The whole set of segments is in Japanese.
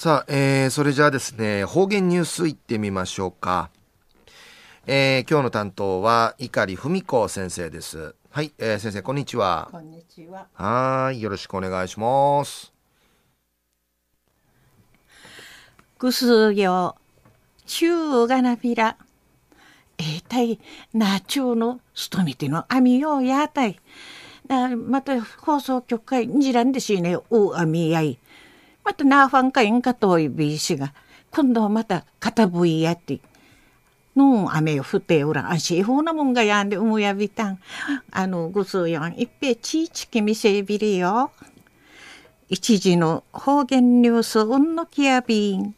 さあ、えー、それじゃあですね、方言ニュースいってみましょうか。えー、今日の担当は碇文子先生です。はい、えー、先生こんにちは。こんにちは。はい、よろしくお願いします。ぐすよ、中がなびら。えー、たい、なちゅうの、すとみてのあみよやたい。な、また放送局会にじらんでしね、おあみやい。またなファンかいんかといびしが、今度はまた片ぶいやって。の雨を降っておらん。あしほうなもんがやんで思やびたん。あの、ぐすよん、いっぺちいちきみせびりよ。一時の方言ニュースうんのきやびん。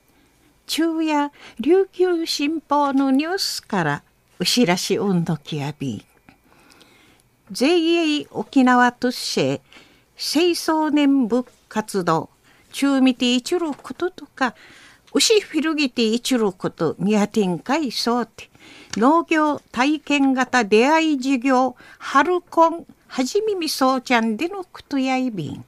昼夜、琉球新報のニュースから、うしらしうんのきやびん。JA 沖縄都市清掃年部活動中見て一ることとか牛フィルギティ一ることミヤティン会そうて農業体験型出会い事業春コンはじみみそうちゃんでのことやいびん。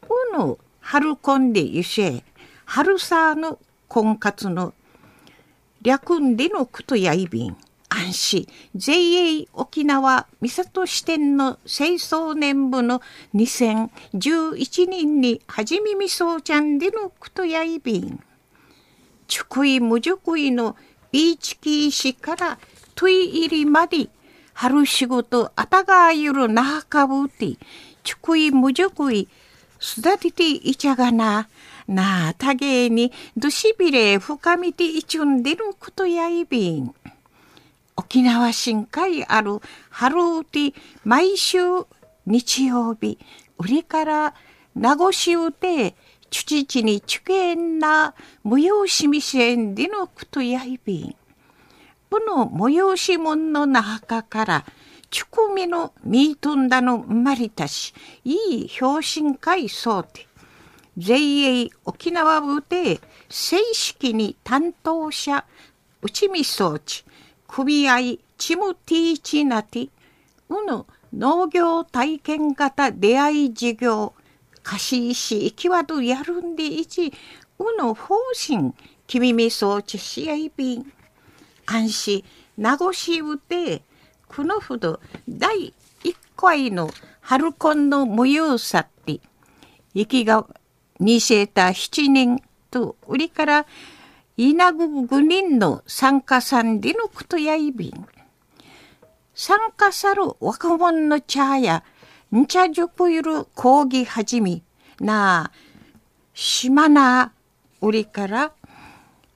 この春コンでゆせ春さの婚活の略んでのことやいびん。安市 JA 沖縄三郷支店の清掃年部の2011人にはじみみそうちゃんでのくとやいびん。ちくいむじゅくいのビーチキー市からトイ入りまで春仕事あたがゆるなかぶてちくいむじゅくい育てていちゃがな。なあ、たげにどしびれ深みていちゅんでることやいびん。沖縄深海ある春うて毎週日曜日売りから名護市うて父地にちけんな催しみせんでのくとやいびん。この催し物の中からちくみのみーとんだのまりたしいい表心会そうて JA 沖縄部で正式に担当者内見装置組合チムティーチナティうぬ農業体験型出会い事業貸し石行きわどやるんでいちうぬ方針君みそうちしあいびん。安心名護市うてくのふど第一回の春コンの無用さって雪がにせた七人と売りから稲ぐぐ人の参加さんでのことやいびん。参加さる若者の茶や、んちゃじゅくいる講義はじみ、なあ、島なあ、売りから、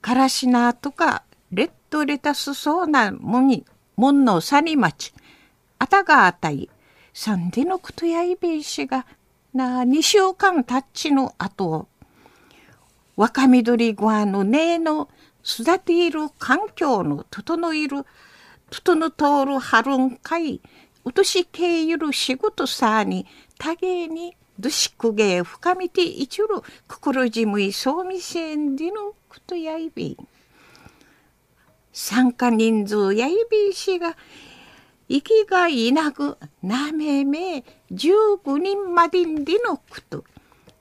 からしなとか、レッドレタスそうなもに、もんのさにまち、あたがあたい、さんでのことやいびんしが、なあ、二週間たっちの後、若緑ごわの根の育ている環境の整える、整とる春んかい、うとしけゆる仕事さに、多芸に、どしくげ深みていちる、心じむいそうみせんでのことやいび。参加人数やいびしが、息がいなく、なめめ、15人までんでのこと。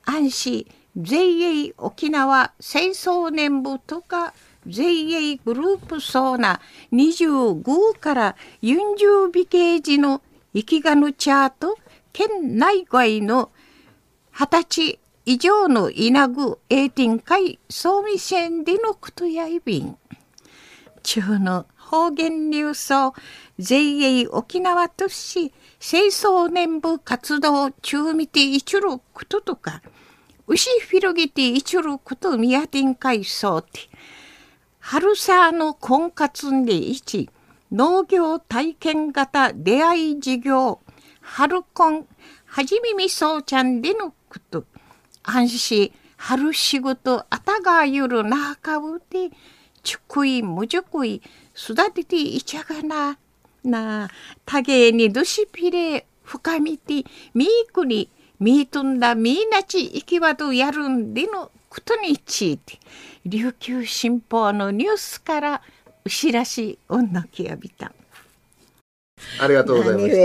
安心、JA 沖縄清掃年部とか JA グループそうな25から40美形時の生きがぬチャート県内外の20歳以上の稲具エーティン会総味線でのことやいびん。中の方言ニュースを JA 沖縄都市清掃年部活動中見ていちることとか牛広げていちること宮殿会そうて、春さの婚活んで一、農業体験型出会い事業、春婚、はじめみそうちゃんでのこと、安心、春仕事あたがゆるなあかうて、ちくいむじゅくい、育てていちゃがな、な、たげにどしぴれ、深みて、みーくに、ミートンダミーナチ行きわどやるんでのことについて琉球新報のニュースからうしらし女きやびたありがとうございました。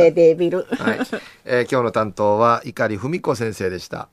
はい、えー、今日の担当は碇文子先生でした。